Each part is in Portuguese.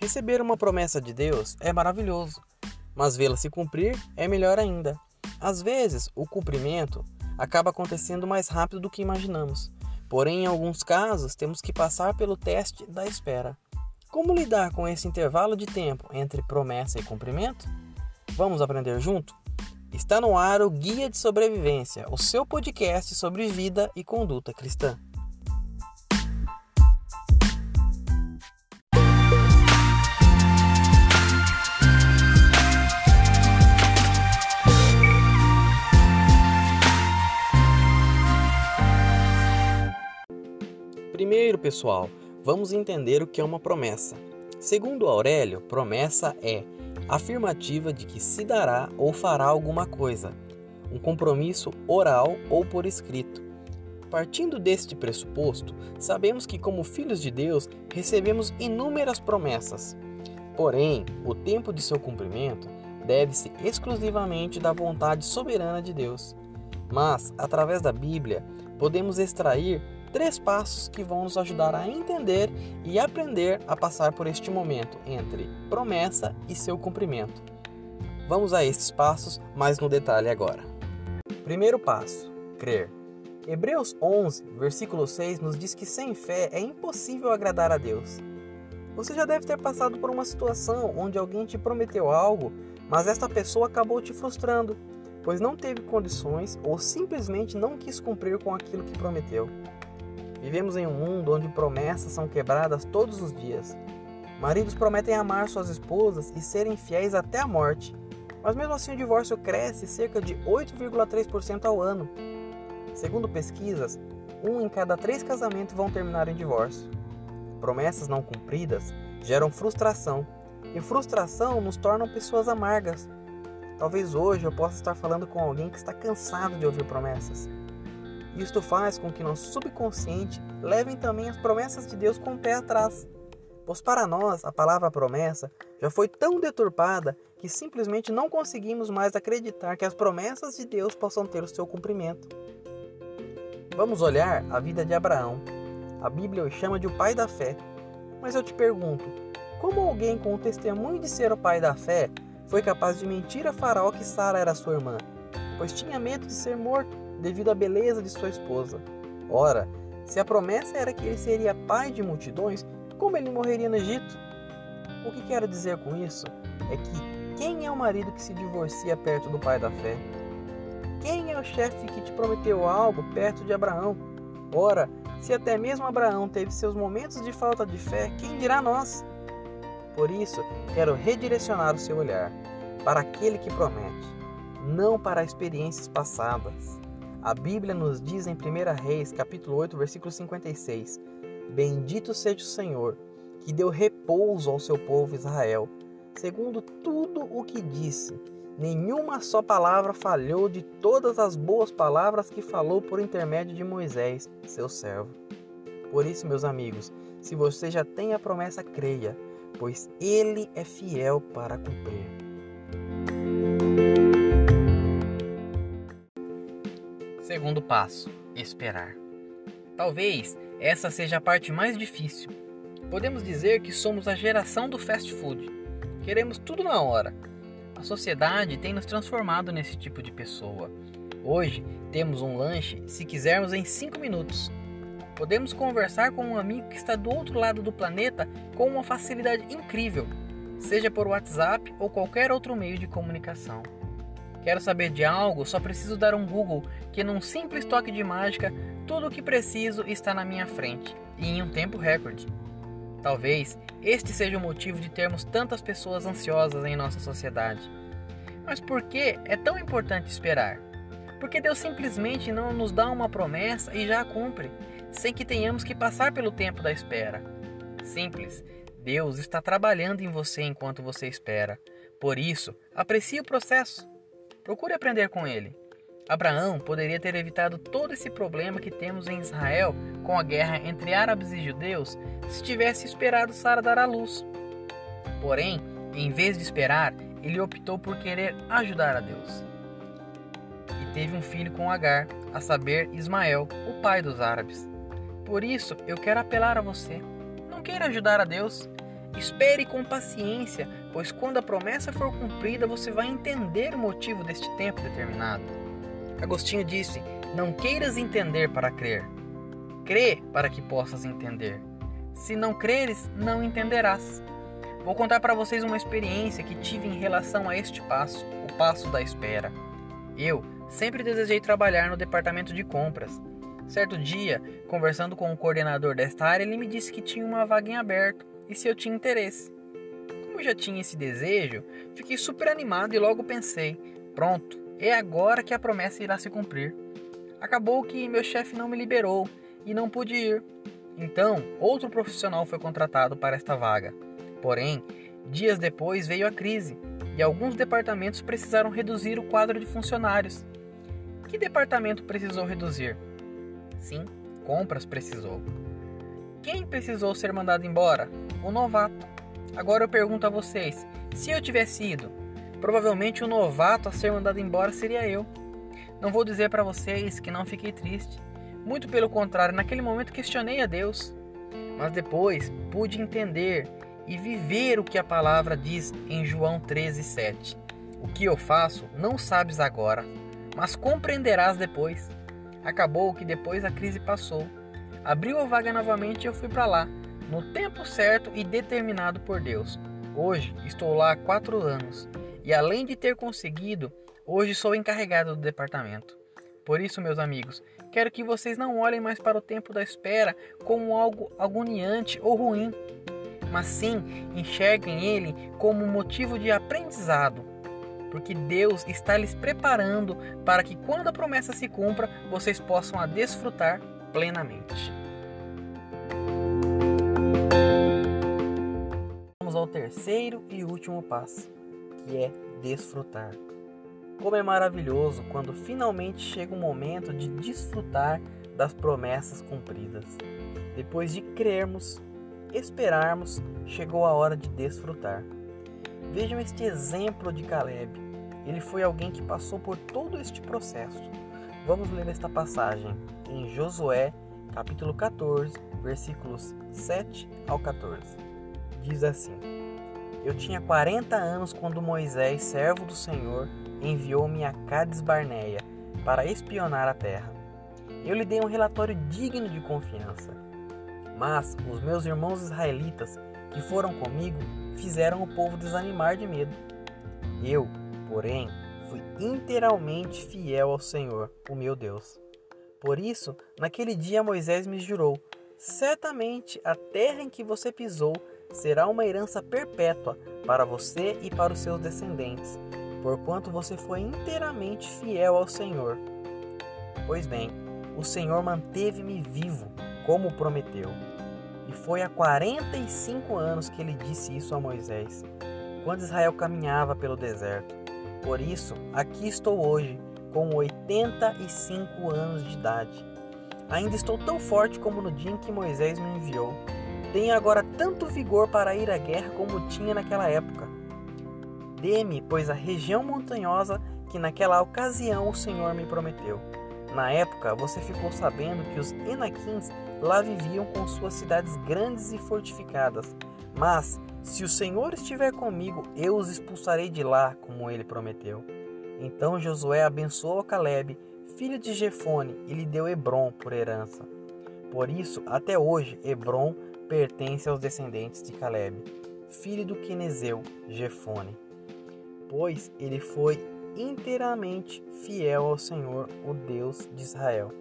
Receber uma promessa de Deus é maravilhoso, mas vê-la se cumprir é melhor ainda. Às vezes, o cumprimento acaba acontecendo mais rápido do que imaginamos, porém, em alguns casos, temos que passar pelo teste da espera. Como lidar com esse intervalo de tempo entre promessa e cumprimento? Vamos aprender junto? Está no ar o Guia de Sobrevivência, o seu podcast sobre vida e conduta cristã. Pessoal, vamos entender o que é uma promessa. Segundo Aurélio, promessa é afirmativa de que se dará ou fará alguma coisa, um compromisso oral ou por escrito. Partindo deste pressuposto, sabemos que, como filhos de Deus, recebemos inúmeras promessas. Porém, o tempo de seu cumprimento deve-se exclusivamente da vontade soberana de Deus. Mas, através da Bíblia, podemos extrair três passos que vão nos ajudar a entender e aprender a passar por este momento entre promessa e seu cumprimento. Vamos a estes passos mais no detalhe agora. Primeiro passo: crer. Hebreus 11, versículo 6 nos diz que sem fé é impossível agradar a Deus. Você já deve ter passado por uma situação onde alguém te prometeu algo, mas esta pessoa acabou te frustrando, pois não teve condições ou simplesmente não quis cumprir com aquilo que prometeu. Vivemos em um mundo onde promessas são quebradas todos os dias. Maridos prometem amar suas esposas e serem fiéis até a morte, mas mesmo assim o divórcio cresce cerca de 8,3% ao ano. Segundo pesquisas, um em cada três casamentos vão terminar em divórcio. Promessas não cumpridas geram frustração, e frustração nos torna pessoas amargas. Talvez hoje eu possa estar falando com alguém que está cansado de ouvir promessas isto faz com que nosso subconsciente leve também as promessas de Deus com o pé atrás. Pois para nós a palavra promessa já foi tão deturpada que simplesmente não conseguimos mais acreditar que as promessas de Deus possam ter o seu cumprimento. Vamos olhar a vida de Abraão. A Bíblia o chama de o pai da fé. Mas eu te pergunto, como alguém com o testemunho de ser o pai da fé foi capaz de mentir a Faraó que Sara era sua irmã, pois tinha medo de ser morto? Devido à beleza de sua esposa. Ora, se a promessa era que ele seria pai de multidões, como ele morreria no Egito? O que quero dizer com isso é que quem é o marido que se divorcia perto do pai da fé? Quem é o chefe que te prometeu algo perto de Abraão? Ora, se até mesmo Abraão teve seus momentos de falta de fé, quem dirá nós? Por isso, quero redirecionar o seu olhar para aquele que promete, não para experiências passadas. A Bíblia nos diz em 1 Reis, capítulo 8, versículo 56: Bendito seja o Senhor, que deu repouso ao seu povo Israel, segundo tudo o que disse. Nenhuma só palavra falhou de todas as boas palavras que falou por intermédio de Moisés, seu servo. Por isso, meus amigos, se você já tem a promessa, creia, pois ele é fiel para cumprir. Segundo passo: esperar. Talvez essa seja a parte mais difícil. Podemos dizer que somos a geração do fast food. Queremos tudo na hora. A sociedade tem nos transformado nesse tipo de pessoa. Hoje temos um lanche, se quisermos, em 5 minutos. Podemos conversar com um amigo que está do outro lado do planeta com uma facilidade incrível, seja por WhatsApp ou qualquer outro meio de comunicação. Quero saber de algo, só preciso dar um Google que num simples toque de mágica, tudo o que preciso está na minha frente e em um tempo recorde. Talvez este seja o motivo de termos tantas pessoas ansiosas em nossa sociedade. Mas por que é tão importante esperar? Porque Deus simplesmente não nos dá uma promessa e já a cumpre, sem que tenhamos que passar pelo tempo da espera. Simples, Deus está trabalhando em você enquanto você espera. Por isso, aprecie o processo. Procure aprender com ele. Abraão poderia ter evitado todo esse problema que temos em Israel com a guerra entre árabes e judeus se tivesse esperado Sara dar à luz. Porém, em vez de esperar, ele optou por querer ajudar a Deus. E teve um filho com Agar, a saber, Ismael, o pai dos árabes. Por isso, eu quero apelar a você. Não queira ajudar a Deus. Espere com paciência, pois quando a promessa for cumprida, você vai entender o motivo deste tempo determinado. Agostinho disse: Não queiras entender para crer, crê para que possas entender. Se não creres, não entenderás. Vou contar para vocês uma experiência que tive em relação a este passo, o passo da espera. Eu sempre desejei trabalhar no departamento de compras. Certo dia, conversando com o coordenador desta área, ele me disse que tinha uma vaga em aberto e se eu tinha interesse. Como já tinha esse desejo, fiquei super animado e logo pensei: pronto, é agora que a promessa irá se cumprir. Acabou que meu chefe não me liberou e não pude ir. Então, outro profissional foi contratado para esta vaga. Porém, dias depois veio a crise e alguns departamentos precisaram reduzir o quadro de funcionários. Que departamento precisou reduzir? Sim, compras precisou. Quem precisou ser mandado embora? O novato. Agora eu pergunto a vocês: se eu tivesse ido, provavelmente o novato a ser mandado embora seria eu. Não vou dizer para vocês que não fiquei triste. Muito pelo contrário, naquele momento questionei a Deus. Mas depois pude entender e viver o que a palavra diz em João 13:7. O que eu faço não sabes agora, mas compreenderás depois. Acabou que depois a crise passou Abriu a vaga novamente e eu fui para lá, no tempo certo e determinado por Deus. Hoje estou lá há quatro anos e além de ter conseguido, hoje sou encarregado do departamento. Por isso, meus amigos, quero que vocês não olhem mais para o tempo da espera como algo agoniante ou ruim, mas sim enxerguem ele como motivo de aprendizado, porque Deus está lhes preparando para que quando a promessa se cumpra, vocês possam a desfrutar plenamente. Ao terceiro e último passo, que é desfrutar. Como é maravilhoso quando finalmente chega o momento de desfrutar das promessas cumpridas. Depois de crermos, esperarmos, chegou a hora de desfrutar. Vejam este exemplo de Caleb. Ele foi alguém que passou por todo este processo Vamos ler esta passagem em Josué, capítulo 14, versículos 7 ao 14. Diz assim: Eu tinha 40 anos quando Moisés, servo do Senhor, enviou-me a Cades Barneia para espionar a terra. Eu lhe dei um relatório digno de confiança. Mas os meus irmãos israelitas que foram comigo fizeram o povo desanimar de medo. Eu, porém, fui inteiramente fiel ao Senhor, o meu Deus. Por isso, naquele dia Moisés me jurou: certamente a terra em que você pisou será uma herança perpétua para você e para os seus descendentes, porquanto você foi inteiramente fiel ao Senhor. Pois bem, o Senhor manteve-me vivo, como prometeu. E foi há 45 anos que ele disse isso a Moisés, quando Israel caminhava pelo deserto. Por isso, aqui estou hoje, com 85 anos de idade. Ainda estou tão forte como no dia em que Moisés me enviou. Tenho agora tanto vigor para ir à guerra como tinha naquela época. Dê-me, pois, a região montanhosa que naquela ocasião o Senhor me prometeu. Na época, você ficou sabendo que os Enaquins lá viviam com suas cidades grandes e fortificadas. Mas se o Senhor estiver comigo, eu os expulsarei de lá, como ele prometeu. Então Josué abençoou Caleb, filho de Jefone, e lhe deu Hebron por herança. Por isso, até hoje, Hebron pertence aos descendentes de Caleb, filho do Quenezeu, Jefone, pois ele foi inteiramente fiel ao Senhor, o Deus de Israel.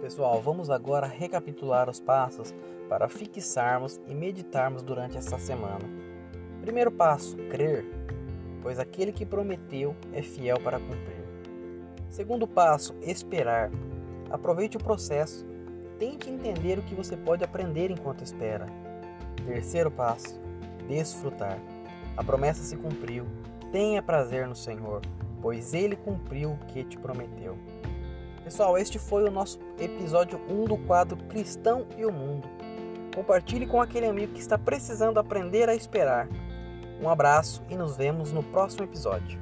Pessoal, vamos agora recapitular os passos para fixarmos e meditarmos durante essa semana. Primeiro passo: crer, pois aquele que prometeu é fiel para cumprir. Segundo passo: esperar. Aproveite o processo. Tente entender o que você pode aprender enquanto espera. Terceiro passo: desfrutar. A promessa se cumpriu. Tenha prazer no Senhor, pois ele cumpriu o que te prometeu. Pessoal, este foi o nosso episódio 1 do quadro Cristão e o Mundo. Compartilhe com aquele amigo que está precisando aprender a esperar. Um abraço e nos vemos no próximo episódio.